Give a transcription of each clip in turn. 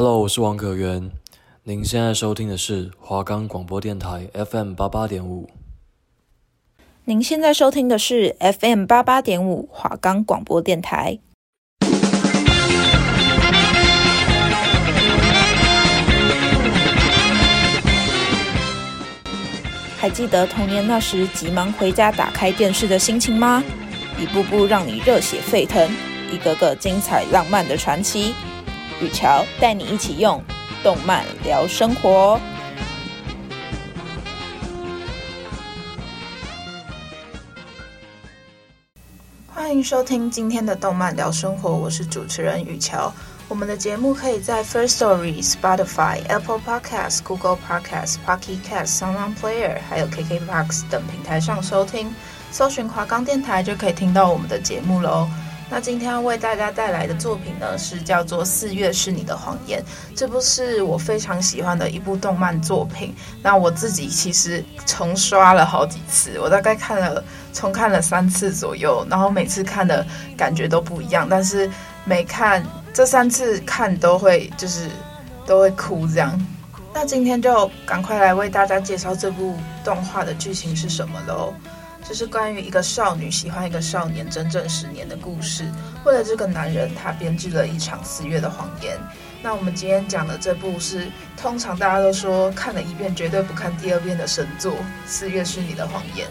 Hello，我是王可元。您现在收听的是华冈广播电台 FM 八八点五。您现在收听的是 FM 八八点五华冈广播电台。还记得童年那时急忙回家打开电视的心情吗？一步步让你热血沸腾，一个个精彩浪漫的传奇。雨乔带你一起用动漫聊生活。欢迎收听今天的动漫聊生活，我是主持人雨乔。我们的节目可以在 First Story、Spotify、Apple Podcasts、Google Podcasts、Pocket Casts、SoundPlayer 还有 KKBOX 等平台上收听。搜寻华冈电台就可以听到我们的节目喽。那今天要为大家带来的作品呢，是叫做《四月是你的谎言》。这部是我非常喜欢的一部动漫作品。那我自己其实重刷了好几次，我大概看了重看了三次左右，然后每次看的感觉都不一样，但是每看。这三次看都会就是都会哭这样，那今天就赶快来为大家介绍这部动画的剧情是什么喽？这是关于一个少女喜欢一个少年整整十年的故事。为了这个男人，他编织了一场四月的谎言。那我们今天讲的这部是通常大家都说看了一遍绝对不看第二遍的神作《四月是你的谎言》。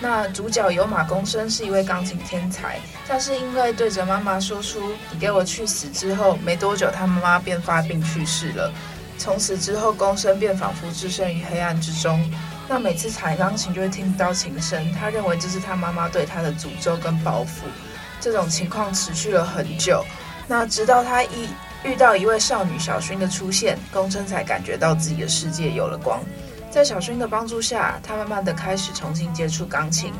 那主角有马公生是一位钢琴天才，但是因为对着妈妈说出“你给我去死”之后，没多久他妈妈便发病去世了。从此之后，公生便仿佛置身于黑暗之中。那每次弹钢琴就会听不到琴声，他认为这是他妈妈对他的诅咒跟报复。这种情况持续了很久。那直到他一遇到一位少女小薰的出现，公生才感觉到自己的世界有了光。在小薰的帮助下，他慢慢的开始重新接触钢琴，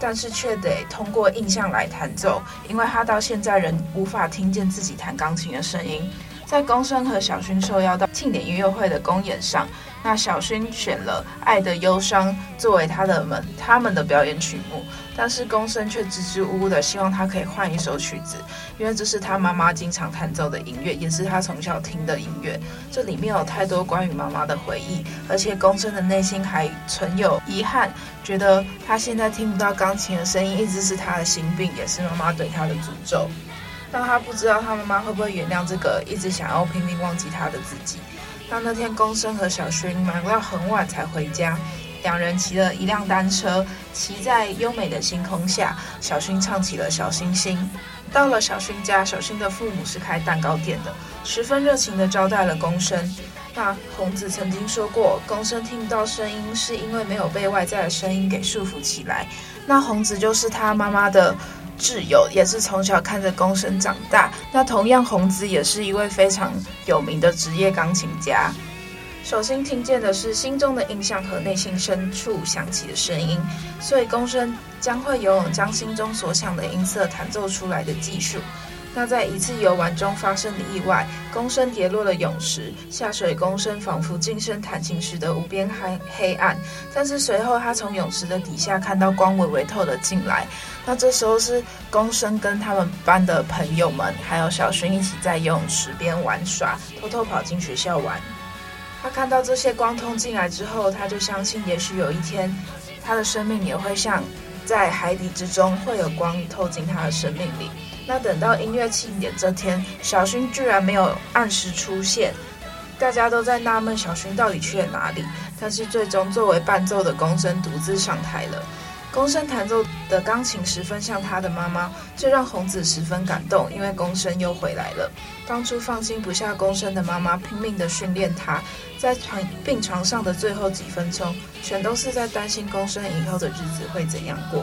但是却得通过印象来弹奏，因为他到现在仍无法听见自己弹钢琴的声音。在公孙和小薰受邀到庆典音乐会的公演上，那小薰选了《爱的忧伤》作为他的们他们的表演曲目，但是公孙却支支吾吾的希望他可以换一首曲子，因为这是他妈妈经常弹奏的音乐，也是他从小听的音乐。这里面有太多关于妈妈的回忆，而且公孙的内心还存有遗憾，觉得他现在听不到钢琴的声音，一直是他的心病，也是妈妈对他的诅咒。但他不知道他妈妈会不会原谅这个一直想要拼命忘记他的自己。当那天公生和小薰忙到很晚才回家，两人骑了一辆单车，骑在优美的星空下，小薰唱起了小星星。到了小薰家，小薰的父母是开蛋糕店的，十分热情地招待了公生。那红子曾经说过，公生听到声音是因为没有被外在的声音给束缚起来。那红子就是他妈妈的挚友，也是从小看着公生长大。那同样，红子也是一位非常有名的职业钢琴家。首先听见的是心中的印象和内心深处响起的声音，所以公生将会拥有将心中所想的音色弹奏出来的技术。那在一次游玩中发生的意外，公生跌落了泳池，下水公生仿佛近身弹琴时的无边黑黑暗。但是随后他从泳池的底下看到光微微透了进来，那这时候是公生跟他们班的朋友们还有小薰一起在游泳池边玩耍，偷偷跑进学校玩。他看到这些光通进来之后，他就相信也许有一天他的生命也会像在海底之中会有光透进他的生命里。那等到音乐庆典这天，小薰居然没有按时出现，大家都在纳闷小薰到底去了哪里。但是最终作为伴奏的公生独自上台了，公生弹奏的钢琴十分像他的妈妈，这让红子十分感动，因为公生又回来了。当初放心不下公生的妈妈拼命的训练他，在床病床上的最后几分钟，全都是在担心公生以后的日子会怎样过。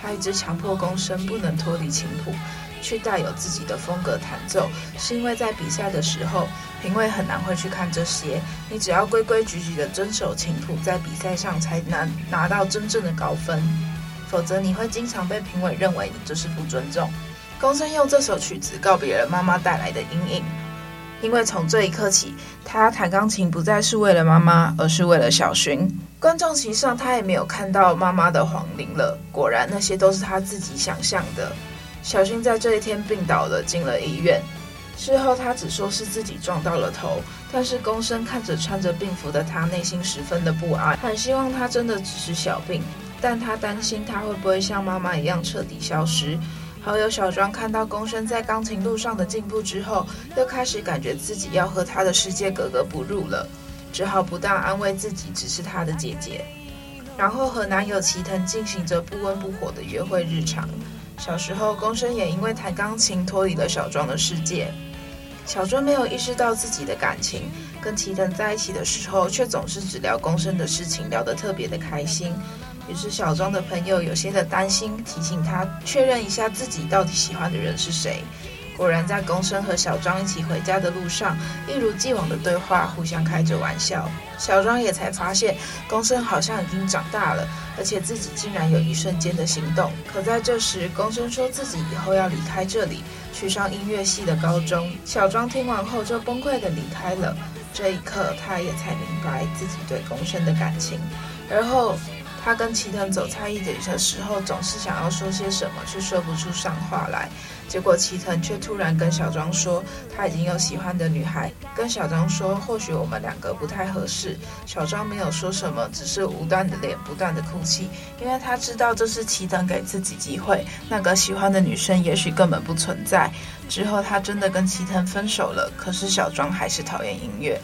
他一直强迫公生不能脱离琴谱。去带有自己的风格弹奏，是因为在比赛的时候，评委很难会去看这些。你只要规规矩矩的遵守琴谱，在比赛上才能拿到真正的高分，否则你会经常被评委认为你就是不尊重。公生用这首曲子告别了妈妈带来的阴影，因为从这一刻起，他弹钢琴不再是为了妈妈，而是为了小薰。观众席上，他也没有看到妈妈的黄龄了，果然那些都是他自己想象的。小薰在这一天病倒了，进了医院。事后他只说是自己撞到了头，但是公生看着穿着病服的他，内心十分的不安，很希望他真的只是小病，但他担心他会不会像妈妈一样彻底消失。好友小庄看到公生在钢琴路上的进步之后，又开始感觉自己要和他的世界格格不入了，只好不断安慰自己只是他的姐姐。然后和男友齐藤进行着不温不火的约会日常。小时候，公生也因为弹钢琴脱离了小庄的世界。小庄没有意识到自己的感情，跟齐藤在一起的时候，却总是只聊公生的事情，聊得特别的开心。于是，小庄的朋友有些的担心，提醒他确认一下自己到底喜欢的人是谁。果然，在公生和小庄一起回家的路上，一如既往的对话，互相开着玩笑。小庄也才发现，公生好像已经长大了，而且自己竟然有一瞬间的行动。可在这时，公生说自己以后要离开这里，去上音乐系的高中。小庄听完后就崩溃的离开了。这一刻，他也才明白自己对公生的感情。而后，他跟齐藤走菜艺的时候，总是想要说些什么，却说不出上话来。结果齐藤却突然跟小庄说，他已经有喜欢的女孩。跟小庄说，或许我们两个不太合适。小庄没有说什么，只是无端的脸，不断的哭泣，因为他知道这是齐藤给自己机会。那个喜欢的女生也许根本不存在。之后他真的跟齐藤分手了，可是小庄还是讨厌音乐。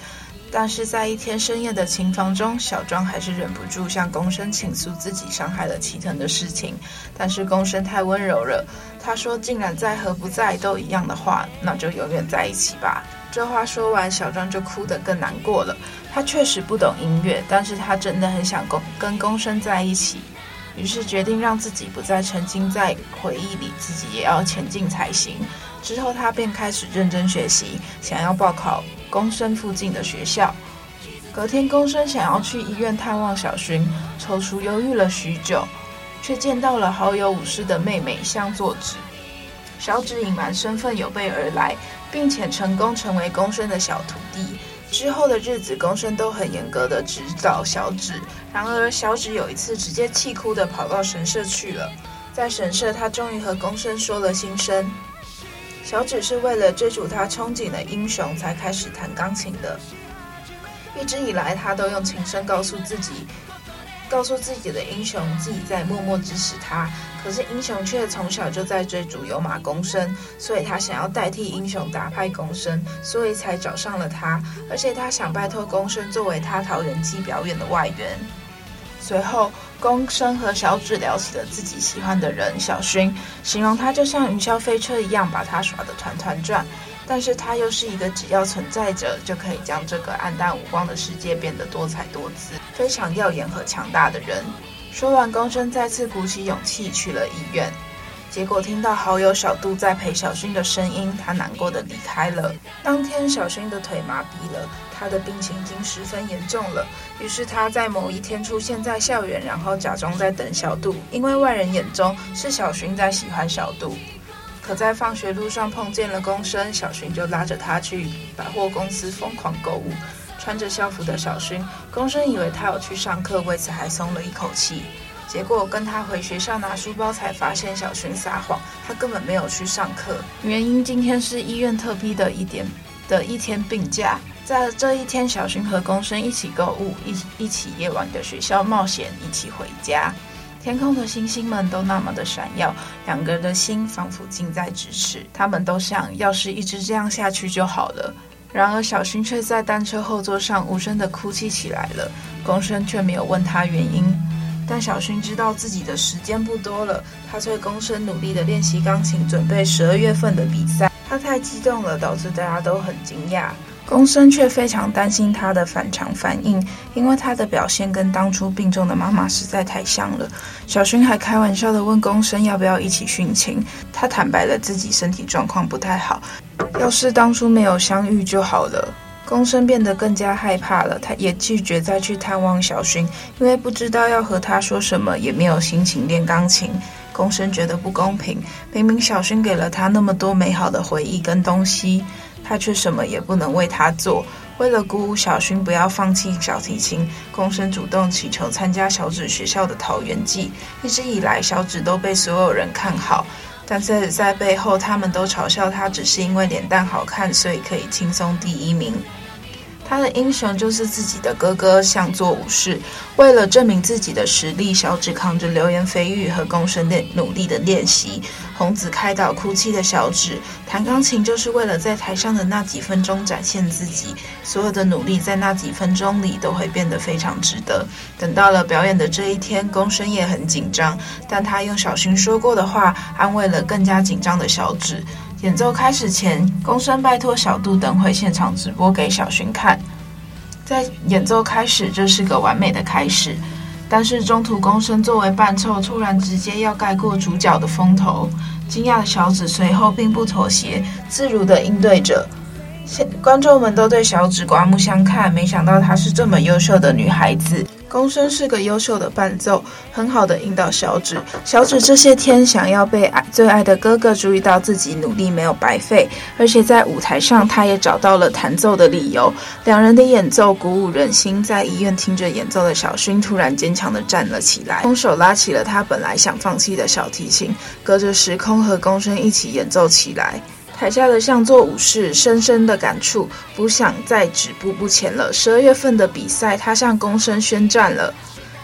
但是在一天深夜的琴房中，小庄还是忍不住向公生倾诉自己伤害了齐藤的事情。但是公生太温柔了，他说：“既然在和不在都一样的话，那就永远在一起吧。”这话说完，小庄就哭得更难过了。他确实不懂音乐，但是他真的很想跟跟公生在一起，于是决定让自己不再沉浸在回忆里，自己也要前进才行。之后，他便开始认真学习，想要报考。公生附近的学校。隔天，公生想要去医院探望小薰，踌躇犹豫了许久，却见到了好友武士的妹妹向佐子。小芷隐瞒身份有备而来，并且成功成为公生的小徒弟。之后的日子，公生都很严格的指导小芷。然而，小芷有一次直接气哭的跑到神社去了。在神社，他终于和公生说了心声。小芷是为了追逐他憧憬的英雄才开始弹钢琴的。一直以来，他都用琴声告诉自己，告诉自己的英雄自己在默默支持他。可是英雄却从小就在追逐有马公生，所以他想要代替英雄打败公生，所以才找上了他。而且他想拜托公生作为他桃园姬表演的外援。随后，公生和小芷聊起了自己喜欢的人小薰，形容他就像云霄飞车一样，把他耍得团团转。但是他又是一个只要存在着就可以将这个黯淡无光的世界变得多彩多姿、非常耀眼和强大的人。说完，公生再次鼓起勇气去了医院。结果听到好友小杜在陪小薰的声音，他难过的离开了。当天，小薰的腿麻痹了，他的病情已经十分严重了。于是他在某一天出现在校园，然后假装在等小杜，因为外人眼中是小薰在喜欢小杜。可在放学路上碰见了公生，小薰就拉着他去百货公司疯狂购物。穿着校服的小薰，公生以为他有去上课，为此还松了一口气。结果跟他回学校拿书包，才发现小薰撒谎，他根本没有去上课。原因今天是医院特批的一点的一天病假，在这一天，小薰和公生一起购物，一一起夜晚的学校冒险，一起回家。天空的星星们都那么的闪耀，两个人的心仿佛近在咫尺。他们都想要是一直这样下去就好了。然而小薰却在单车后座上无声的哭泣起来了，公生却没有问他原因。但小薰知道自己的时间不多了，他催公生努力的练习钢琴，准备十二月份的比赛。他太激动了，导致大家都很惊讶。公生却非常担心他的反常反应，因为他的表现跟当初病重的妈妈实在太像了。小薰还开玩笑的问公生要不要一起殉情，他坦白了自己身体状况不太好，要是当初没有相遇就好了。公生变得更加害怕了，他也拒绝再去探望小薰，因为不知道要和他说什么，也没有心情练钢琴。公生觉得不公平，明明小薰给了他那么多美好的回忆跟东西，他却什么也不能为他做。为了鼓舞小薰不要放弃小提琴，公生主动祈求参加小指学校的桃园季。一直以来，小指都被所有人看好。但是在背后，他们都嘲笑他，只是因为脸蛋好看，所以可以轻松第一名。他的英雄就是自己的哥哥，向作武士。为了证明自己的实力，小指扛着流言蜚语和公生练努力的练习。红子开导哭泣的小指，弹钢琴就是为了在台上的那几分钟展现自己。所有的努力在那几分钟里都会变得非常值得。等到了表演的这一天，公生也很紧张，但他用小薰说过的话安慰了更加紧张的小指。演奏开始前，公生拜托小度等会现场直播给小薰看。在演奏开始，这是个完美的开始。但是中途，公生作为伴奏，突然直接要盖过主角的风头。惊讶的小指随后并不妥协，自如的应对着。现观众们都对小指刮目相看，没想到她是这么优秀的女孩子。公生是个优秀的伴奏，很好的引导小指。小指这些天想要被爱最爱的哥哥注意到自己努力没有白费，而且在舞台上他也找到了弹奏的理由。两人的演奏鼓舞人心，在医院听着演奏的小薰突然坚强地站了起来，空手拉起了他本来想放弃的小提琴，隔着时空和公生一起演奏起来。台下的向座武士深深的感触，不想再止步不前了。十二月份的比赛，他向公生宣战了。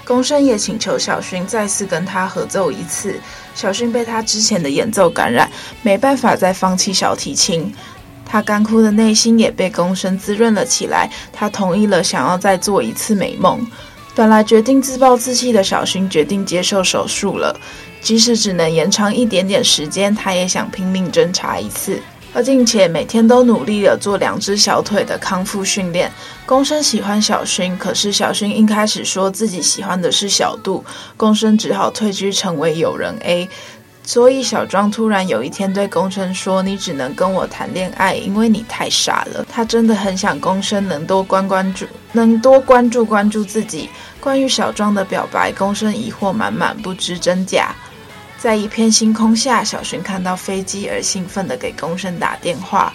公生也请求小薰再次跟他合奏一次。小薰被他之前的演奏感染，没办法再放弃小提琴。他干枯的内心也被公生滋润了起来。他同意了，想要再做一次美梦。本来决定自暴自弃的小薰，决定接受手术了。即使只能延长一点点时间，他也想拼命挣扎一次，而且每天都努力地做两只小腿的康复训练。公生喜欢小薰，可是小薰一开始说自己喜欢的是小度，公生只好退居成为友人 A。所以小庄突然有一天对公生说：“你只能跟我谈恋爱，因为你太傻了。”他真的很想公生能多关关注，能多关注关注自己。关于小庄的表白，公生疑惑满满，不知真假。在一片星空下，小薰看到飞机而兴奋地给公生打电话。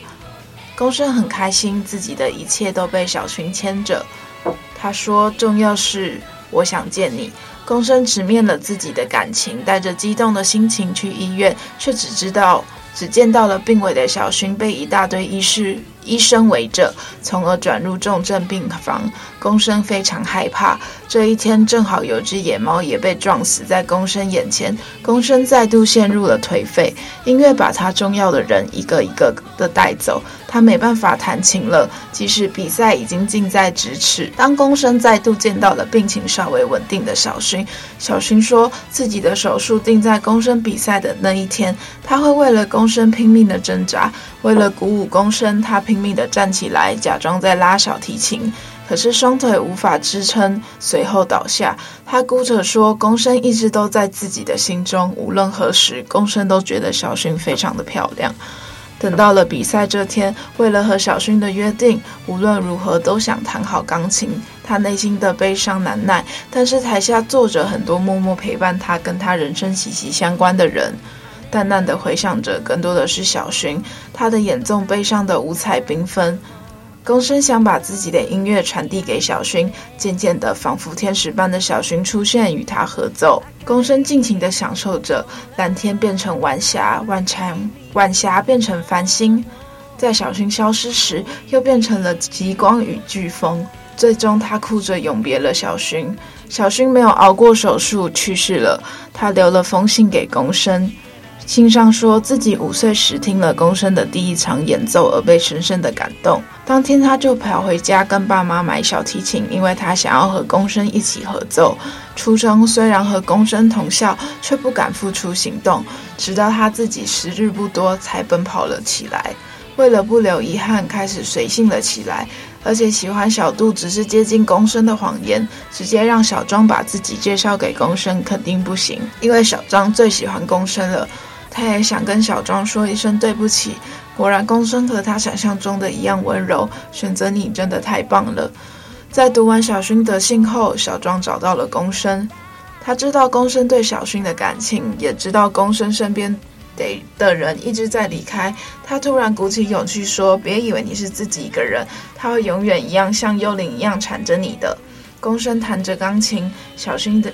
公生很开心，自己的一切都被小薰牵着。他说：“重要是我想见你。”公生直面了自己的感情，带着激动的心情去医院，却只知道只见到了病危的小薰被一大堆医师。医生围着，从而转入重症病房。公生非常害怕。这一天正好有只野猫也被撞死在公生眼前，公生再度陷入了颓废。音乐把他重要的人一个一个的带走，他没办法弹琴了。即使比赛已经近在咫尺，当公生再度见到了病情稍微稳定的小薰，小薰说自己的手术定在公生比赛的那一天，他会为了公生拼命的挣扎，为了鼓舞公生，他拼命的站起来，假装在拉小提琴。可是双腿无法支撑，随后倒下。他哭着说：“公生一直都在自己的心中，无论何时，公生都觉得小薰非常的漂亮。”等到了比赛这天，为了和小薰的约定，无论如何都想弹好钢琴。他内心的悲伤难耐，但是台下坐着很多默默陪伴他、跟他人生息息相关的人，淡淡的回想着，更多的是小薰。他的演奏悲伤的五彩缤纷。公生想把自己的音乐传递给小薰，渐渐的，仿佛天使般的小薰出现，与他合奏。公生尽情的享受着，蓝天变成晚霞，晚霞晚霞变成繁星，在小薰消失时，又变成了极光与飓风。最终，他哭着永别了小薰。小薰没有熬过手术，去世了。他留了封信给公生。信上说自己五岁时听了公生的第一场演奏而被深深的感动，当天他就跑回家跟爸妈买小提琴，因为他想要和公生一起合奏。初中虽然和公生同校，却不敢付出行动，直到他自己时日不多才奔跑了起来。为了不留遗憾，开始随性了起来，而且喜欢小杜只是接近公生的谎言，直接让小庄把自己介绍给公生肯定不行，因为小庄最喜欢公生了。他也想跟小庄说一声对不起。果然，公生和他想象中的一样温柔。选择你真的太棒了。在读完小勋的信后，小庄找到了公生。他知道公生对小勋的感情，也知道公生身边的的人一直在离开。他突然鼓起勇气说：“别以为你是自己一个人，他会永远一样像幽灵一样缠着你的。”公生弹着钢琴，小勋的。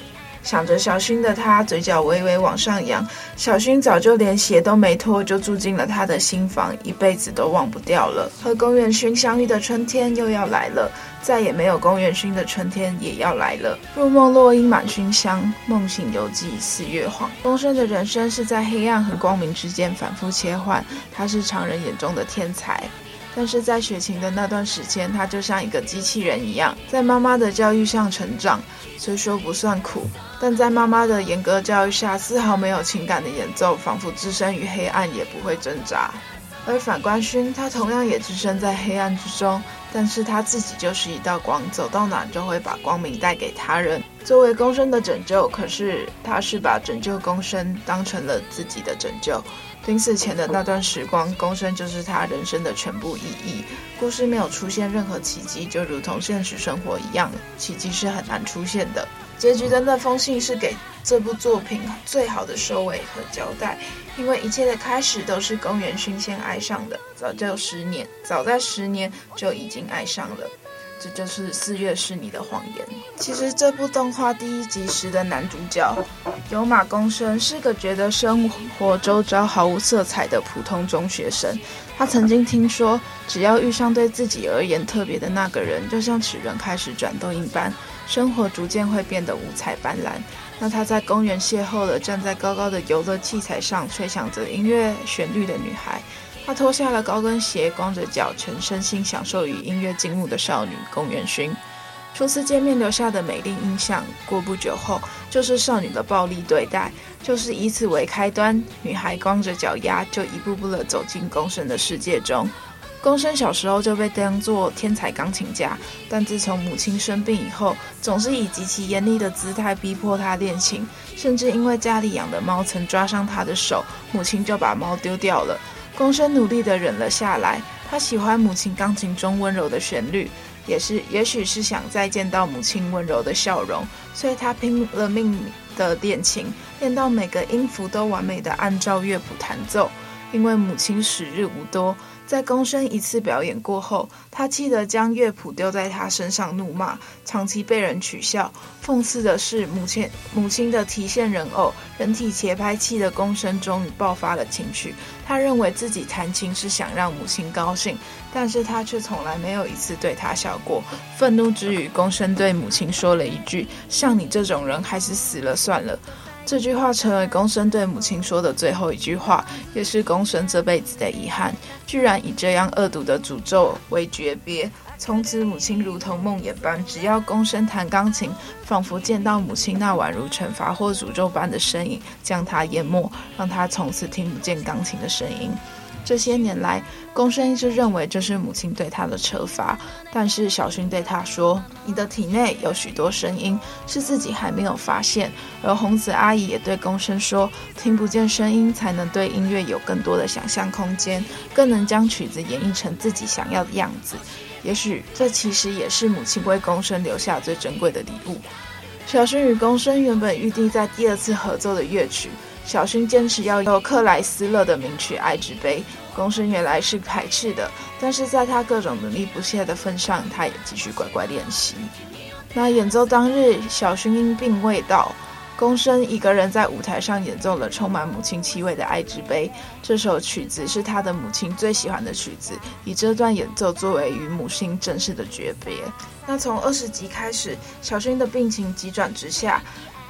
想着小薰的他，嘴角微微往上扬。小薰早就连鞋都没脱，就住进了他的心房，一辈子都忘不掉了。和宫元薰相遇的春天又要来了，再也没有宫元薰的春天也要来了。入梦落英满薰香，梦醒犹记四月黄。东升的人生是在黑暗和光明之间反复切换，他是常人眼中的天才。但是在雪晴的那段时间，他就像一个机器人一样，在妈妈的教育上成长。虽说不算苦，但在妈妈的严格教育下，丝毫没有情感的演奏，仿佛置身于黑暗也不会挣扎。而反观勋，他同样也置身在黑暗之中，但是他自己就是一道光，走到哪就会把光明带给他人。作为公生的拯救，可是他是把拯救公生当成了自己的拯救。临死前的那段时光，公生就是他人生的全部意义。故事没有出现任何奇迹，就如同现实生活一样，奇迹是很难出现的。结局的那封信是给这部作品最好的收尾和交代，因为一切的开始都是宫元薰先爱上的，早就十年，早在十年就已经爱上了。这就是四月是你的谎言。其实这部动画第一集时的男主角有马公生是个觉得生活周遭毫无色彩的普通中学生。他曾经听说，只要遇上对自己而言特别的那个人，就像齿轮开始转动一般，生活逐渐会变得五彩斑斓。那他在公园邂逅了站在高高的游乐器材上吹响着音乐旋律的女孩。他脱下了高跟鞋，光着脚，全身心享受与音乐静物的少女宫元薰。初次见面留下的美丽印象，过不久后就是少女的暴力对待，就是以此为开端，女孩光着脚丫就一步步的走进宫生的世界中。宫生小时候就被当作天才钢琴家，但自从母亲生病以后，总是以极其严厉的姿态逼迫他练琴，甚至因为家里养的猫曾抓伤他的手，母亲就把猫丢掉了。躬身努力的忍了下来，他喜欢母亲钢琴中温柔的旋律，也是也许是想再见到母亲温柔的笑容，所以他拼了命的练琴，练到每个音符都完美的按照乐谱弹奏。因为母亲时日无多。在宫生一次表演过后，他气得将乐谱丢在他身上怒骂，长期被人取笑。讽刺的是，母亲母亲的提线人偶、人体节拍器的宫生终于爆发了情绪。他认为自己弹琴是想让母亲高兴，但是他却从来没有一次对她笑过。愤怒之余，宫生对母亲说了一句：“像你这种人，还是死了算了。”这句话成为公孙对母亲说的最后一句话，也是公孙这辈子的遗憾。居然以这样恶毒的诅咒为诀别，从此母亲如同梦魇般，只要公孙弹钢琴，仿佛见到母亲那宛如惩罚或诅咒般的身影，将他淹没，让他从此听不见钢琴的声音。这些年来，宫生一直认为这是母亲对他的惩罚，但是小薰对他说：“你的体内有许多声音，是自己还没有发现。”而红子阿姨也对宫生说：“听不见声音，才能对音乐有更多的想象空间，更能将曲子演绎成自己想要的样子。”也许这其实也是母亲为宫生留下最珍贵的礼物。小薰与宫生原本预定在第二次合奏的乐曲。小薰坚持要用克莱斯勒的名曲《爱之杯》，宫生原来是排斥的，但是在他各种努力不懈的份上，他也继续乖乖练习。那演奏当日，小薰因病未到，宫生一个人在舞台上演奏了充满母亲气味的《爱之杯》。这首曲子是他的母亲最喜欢的曲子，以这段演奏作为与母亲正式的诀别。那从二十集开始，小薰的病情急转直下。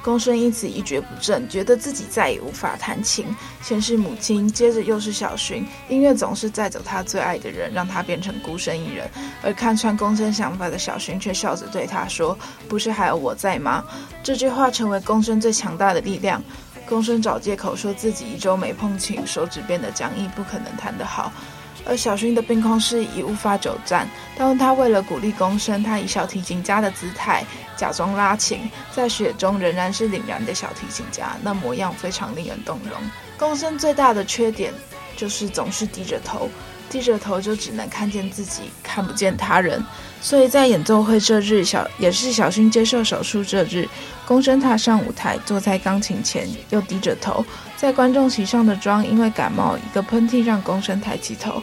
公生因此一蹶不振，觉得自己再也无法弹琴。先是母亲，接着又是小薰，音乐总是载走他最爱的人，让他变成孤身一人。而看穿公生想法的小薰却笑着对他说：“不是还有我在吗？”这句话成为公生最强大的力量。公生找借口说自己一周没碰琴，手指变得僵硬，不可能弹得好。而小薰的病况是已无法久战，但他为了鼓励宫生，他以小提琴家的姿态假装拉琴，在雪中仍然是凛然的小提琴家，那模样非常令人动容。宫生最大的缺点就是总是低着头，低着头就只能看见自己，看不见他人。所以在演奏会这日，小也是小薰接受手术这日，宫生踏上舞台，坐在钢琴前，又低着头。在观众席上的妆因为感冒，一个喷嚏让公生抬起头。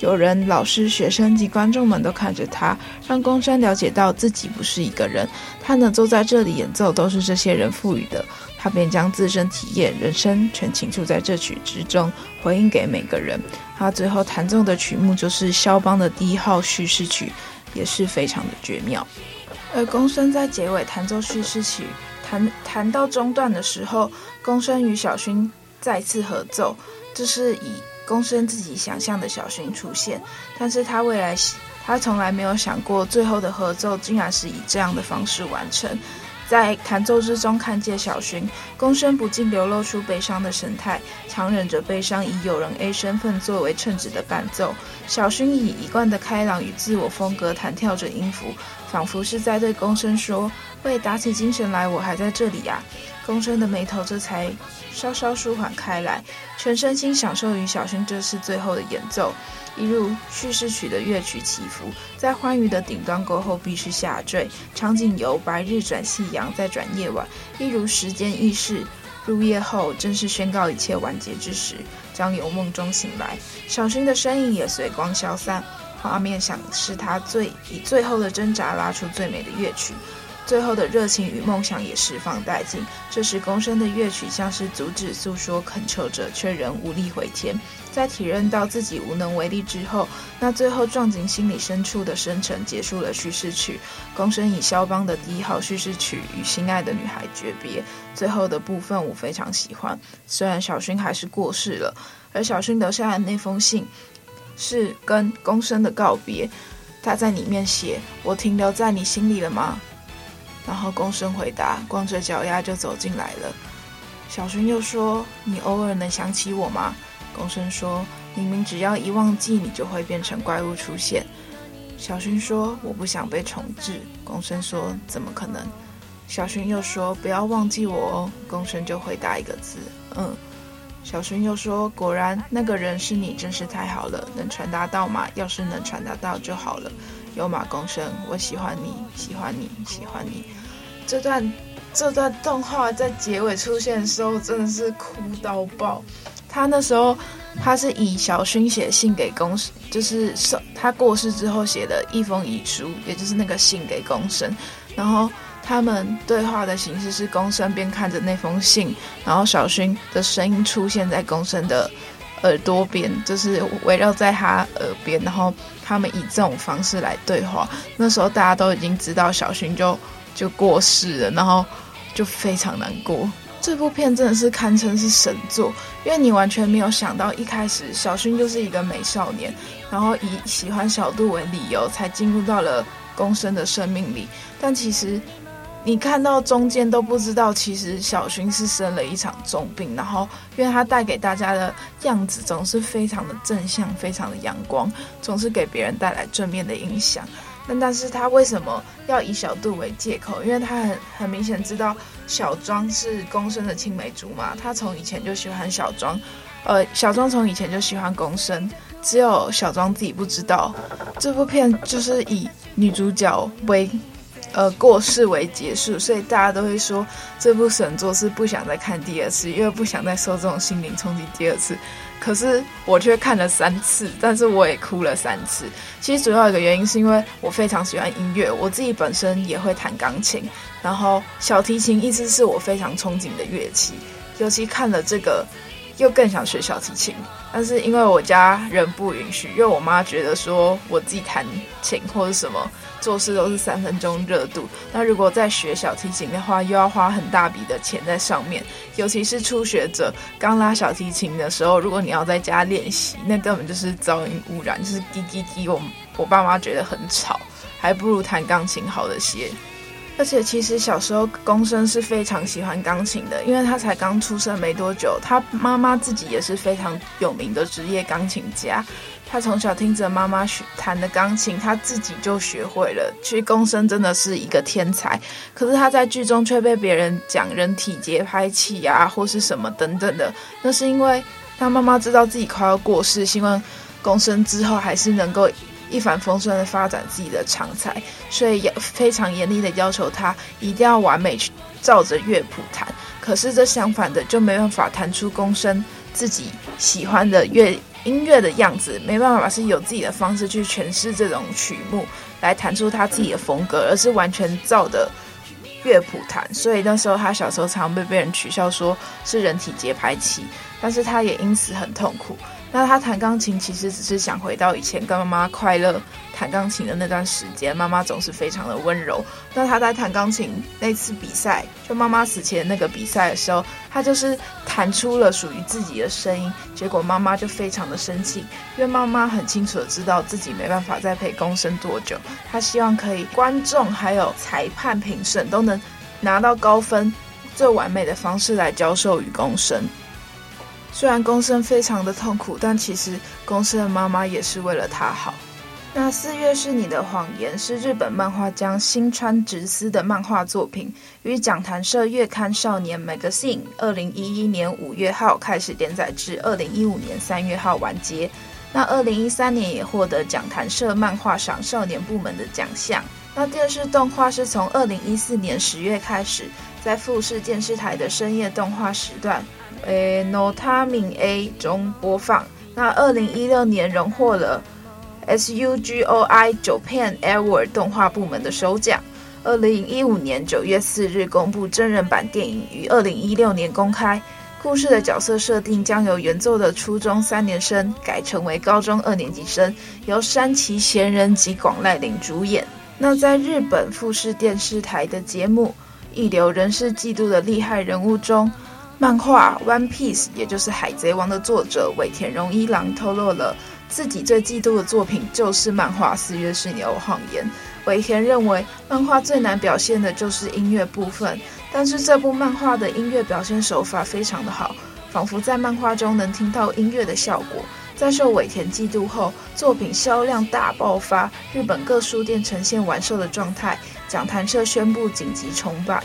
有人、老师、学生及观众们都看着他，让公山了解到自己不是一个人。他能坐在这里演奏，都是这些人赋予的。他便将自身体验、人生全倾注在这曲之中，回应给每个人。他最后弹奏的曲目就是肖邦的第一号叙事曲，也是非常的绝妙。而宫生在结尾弹奏叙事曲，弹弹到中段的时候，宫生与小薰再次合奏，这是以。宫生自己想象的小薰出现，但是他未来他从来没有想过，最后的合奏竟然是以这样的方式完成。在弹奏之中看见小薰，宫生不禁流露出悲伤的神态，强忍着悲伤，以友人 A 身份作为称职的伴奏。小薰以一贯的开朗与自我风格弹跳着音符，仿佛是在对宫生说：“喂，打起精神来，我还在这里呀。”公生的眉头这才稍稍舒缓开来，全身心享受于小薰这次最后的演奏，一如叙事曲的乐曲起伏，在欢愉的顶端过后必须下坠，场景由白日转夕阳，再转夜晚，一如时间易逝，入夜后正是宣告一切完结之时，将由梦中醒来，小薰的身影也随光消散，画面想是他最以最后的挣扎拉出最美的乐曲。最后的热情与梦想也释放殆尽。这时，公生的乐曲像是阻止诉说，恳求着，却仍无力回天。在体认到自己无能为力之后，那最后撞进心里深处的深沉，结束了叙事曲。公生以肖邦的第一号叙事曲与心爱的女孩诀别。最后的部分我非常喜欢。虽然小薰还是过世了，而小薰留下的那封信是跟公生的告别。他在里面写：“我停留在你心里了吗？”然后宫生回答，光着脚丫就走进来了。小薰又说：“你偶尔能想起我吗？”宫生说：“明明只要一忘记，你就会变成怪物出现。”小薰说：“我不想被重置。”宫生说：“怎么可能？”小薰又说：“不要忘记我哦。”宫生就回答一个字：“嗯。”小薰又说：“果然，那个人是你，真是太好了。能传达到吗？要是能传达到就好了。”有马公生，我喜欢你，喜欢你，喜欢你。这段这段动画在结尾出现的时候，真的是哭到爆。他那时候他是以小薰写信给公，就是他过世之后写的一封遗书，也就是那个信给公生。然后他们对话的形式是公生边看着那封信，然后小薰的声音出现在公生的耳朵边，就是围绕在他耳边，然后。他们以这种方式来对话，那时候大家都已经知道小薰就就过世了，然后就非常难过。这部片真的是堪称是神作，因为你完全没有想到一开始小薰就是一个美少年，然后以喜欢小度为理由才进入到了公生的生命里，但其实。你看到中间都不知道，其实小薰是生了一场重病，然后因为他带给大家的样子总是非常的正向，非常的阳光，总是给别人带来正面的影响。那但是他为什么要以小度为借口？因为他很很明显知道小庄是宫生的青梅竹马，他从以前就喜欢小庄，呃，小庄从以前就喜欢宫生，只有小庄自己不知道。这部片就是以女主角为。呃，过世为结束，所以大家都会说这部神作是不想再看第二次，因为不想再受这种心灵冲击第二次。可是我却看了三次，但是我也哭了三次。其实主要一个原因是因为我非常喜欢音乐，我自己本身也会弹钢琴，然后小提琴一直是我非常憧憬的乐器，尤其看了这个，又更想学小提琴。但是因为我家人不允许，因为我妈觉得说我自己弹琴或者什么。做事都是三分钟热度，那如果在学小提琴的话，又要花很大笔的钱在上面，尤其是初学者刚拉小提琴的时候，如果你要在家练习，那根本就是噪音污染，就是滴滴滴，我我爸妈觉得很吵，还不如弹钢琴好的些。而且其实小时候宫生是非常喜欢钢琴的，因为他才刚出生没多久，他妈妈自己也是非常有名的职业钢琴家。他从小听着妈妈学弹的钢琴，他自己就学会了。其实宫生真的是一个天才，可是他在剧中却被别人讲人体节拍器啊，或是什么等等的。那是因为他妈妈知道自己快要过世，希望宫生之后还是能够。一帆风顺的发展自己的长才，所以要非常严厉的要求他一定要完美去照着乐谱弹。可是这相反的就没办法弹出公生自己喜欢的乐音乐的样子，没办法是有自己的方式去诠释这种曲目，来弹出他自己的风格，而是完全照的乐谱弹。所以那时候他小时候常被别人取笑说是人体节拍器，但是他也因此很痛苦。那他弹钢琴其实只是想回到以前跟妈妈快乐弹钢琴的那段时间，妈妈总是非常的温柔。那他在弹钢琴那次比赛，就妈妈死前那个比赛的时候，他就是弹出了属于自己的声音，结果妈妈就非常的生气，因为妈妈很清楚的知道自己没办法再陪公生多久，她希望可以观众还有裁判评审都能拿到高分，最完美的方式来教授与公生。虽然公生非常的痛苦，但其实公生的妈妈也是为了他好。那四月是你的谎言是日本漫画家新川直司的漫画作品，于讲谈社月刊少年 Magazine 二零一一年五月号开始连载至二零一五年三月号完结。那二零一三年也获得讲谈社漫画赏少年部门的奖项。那电视动画是从二零一四年十月开始，在富士电视台的深夜动画时段。诶，Notamin A 中播放。那二零一六年荣获了 SUGOI Japan Award 动画部门的首奖。二零一五年九月四日公布真人版电影，于二零一六年公开。故事的角色设定将由原作的初中三年生改成为高中二年级生，由山崎贤人及广濑铃主演。那在日本富士电视台的节目《一流人士嫉妒的厉害人物》中。漫画《One Piece》也就是《海贼王》的作者尾田荣一郎透露了自己最嫉妒的作品就是漫画《四月是你的谎言》。尾田认为漫画最难表现的就是音乐部分，但是这部漫画的音乐表现手法非常的好，仿佛在漫画中能听到音乐的效果。在受尾田嫉妒后，作品销量大爆发，日本各书店呈现完售的状态，讲谈社宣布紧急重版。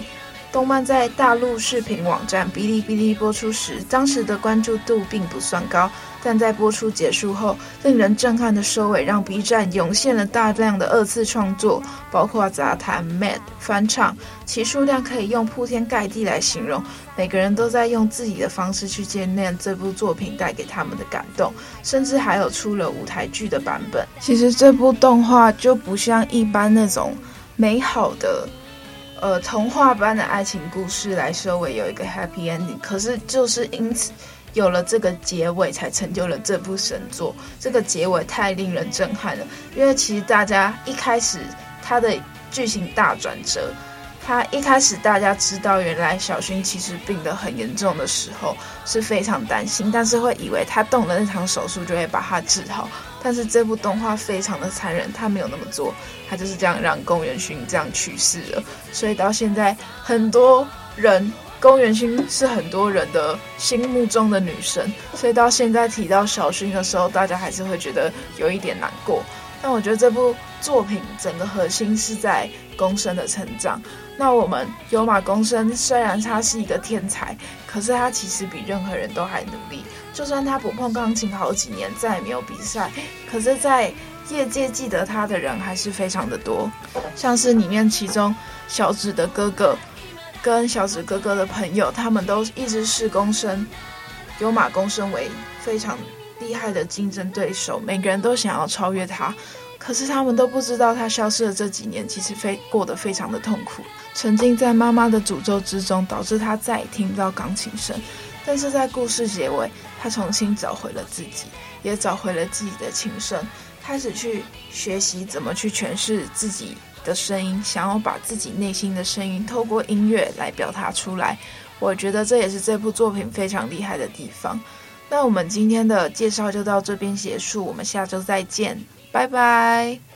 动漫在大陆视频网站哔哩哔哩播出时，当时的关注度并不算高，但在播出结束后，令人震撼的收尾让 B 站涌现了大量的二次创作，包括杂谈、Mad 翻唱，其数量可以用铺天盖地来形容。每个人都在用自己的方式去纪念这部作品带给他们的感动，甚至还有出了舞台剧的版本。其实这部动画就不像一般那种美好的。呃，童话般的爱情故事来收尾有一个 happy ending，可是就是因此有了这个结尾，才成就了这部神作。这个结尾太令人震撼了，因为其实大家一开始它的剧情大转折。他一开始大家知道原来小薰其实病得很严重的时候是非常担心，但是会以为他动了那场手术就会把他治好。但是这部动画非常的残忍，他没有那么做，他就是这样让宫原薰这样去世了。所以到现在很多人宫原薰是很多人的心目中的女神，所以到现在提到小薰的时候，大家还是会觉得有一点难过。但我觉得这部作品整个核心是在公生的成长。那我们有马公生虽然他是一个天才，可是他其实比任何人都还努力。就算他不碰钢琴好几年，再也没有比赛，可是，在业界记得他的人还是非常的多。像是里面其中小指的哥哥跟小指哥哥的朋友，他们都一直视公生有马公生为非常厉害的竞争对手，每个人都想要超越他，可是他们都不知道他消失的这几年其实非过得非常的痛苦，沉浸在妈妈的诅咒之中，导致他再也听不到钢琴声。但是在故事结尾，他重新找回了自己，也找回了自己的琴声，开始去学习怎么去诠释自己的声音，想要把自己内心的声音透过音乐来表达出来。我觉得这也是这部作品非常厉害的地方。那我们今天的介绍就到这边结束，我们下周再见，拜拜。